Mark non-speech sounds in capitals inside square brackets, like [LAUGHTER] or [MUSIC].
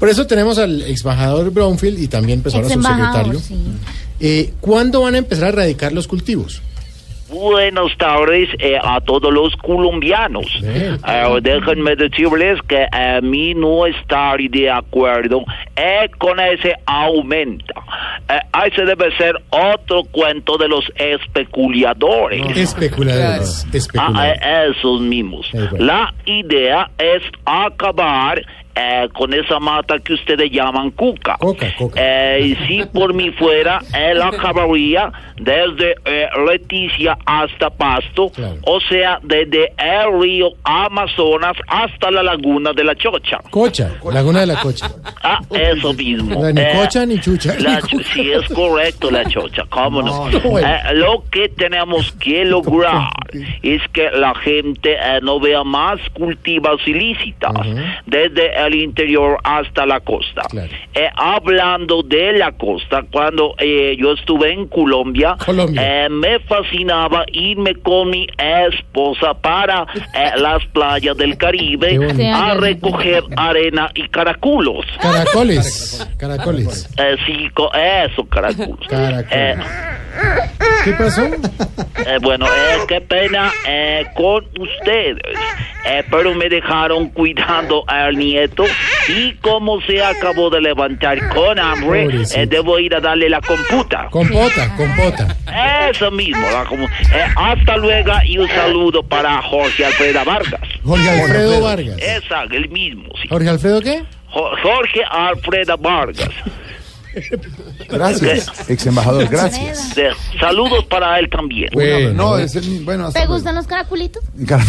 Por eso tenemos al ex embajador Brownfield y también pues ahora su Ex-embajador, secretario. sí. Eh, ¿Cuándo van a empezar a erradicar los cultivos? Buenas tardes eh, a todos los colombianos. Eh, déjenme decirles que a mí no estar de acuerdo eh, con ese aumento. Eh, ese debe ser otro cuento de los especuladores. Especuladores. Ah, especuladores. eh, esos mismos. Eh, bueno. La idea es acabar eh, con esa mata que ustedes llaman cuca. Coca, coca. Eh, y si por mí fuera, él acabaría desde eh, Leticia hasta Pasto, Claro. o sea, desde el río Amazonas hasta la laguna de la Chocha. Cocha, Laguna de la Cocha. Ah, eso mismo. Ni Eh, cocha ni chucha. la cocha. sí, es correcto la chocha, cómo no. No, no, bueno. Eh, lo que tenemos que [LAUGHS] lograr es que la gente eh, no vea más cultivos ilícitas desde el interior hasta la costa. Claro. Eh, hablando de la costa, cuando eh, yo estuve en Colombia, Colombia. eh, me fascinaba irme con mi esposa para eh, las playas del Caribe a recoger arena y caraculos. Caracoles. Caracoles. Eh, sí, eso, caraculos. Caracoles. ¿Qué pasó? eh, bueno, eh, qué pena eh, con ustedes, Eh, pero me dejaron cuidando al nieto y como se acabó de levantar con hambre, eh, debo ir a darle la computa. Compota, compota. Eso mismo, la eh, hasta luego y un saludo para Jorge Alfredo Vargas. Jorge Alfredo Vargas. Esa, el mismo, sí. ¿Jorge Alfredo qué? Jo- Jorge Alfredo Vargas. [LAUGHS] Gracias, ex embajador, gracias. De- saludos para él también. Bueno, No, es el, bueno, ¿Te luego. gustan los caraculitos? Cara-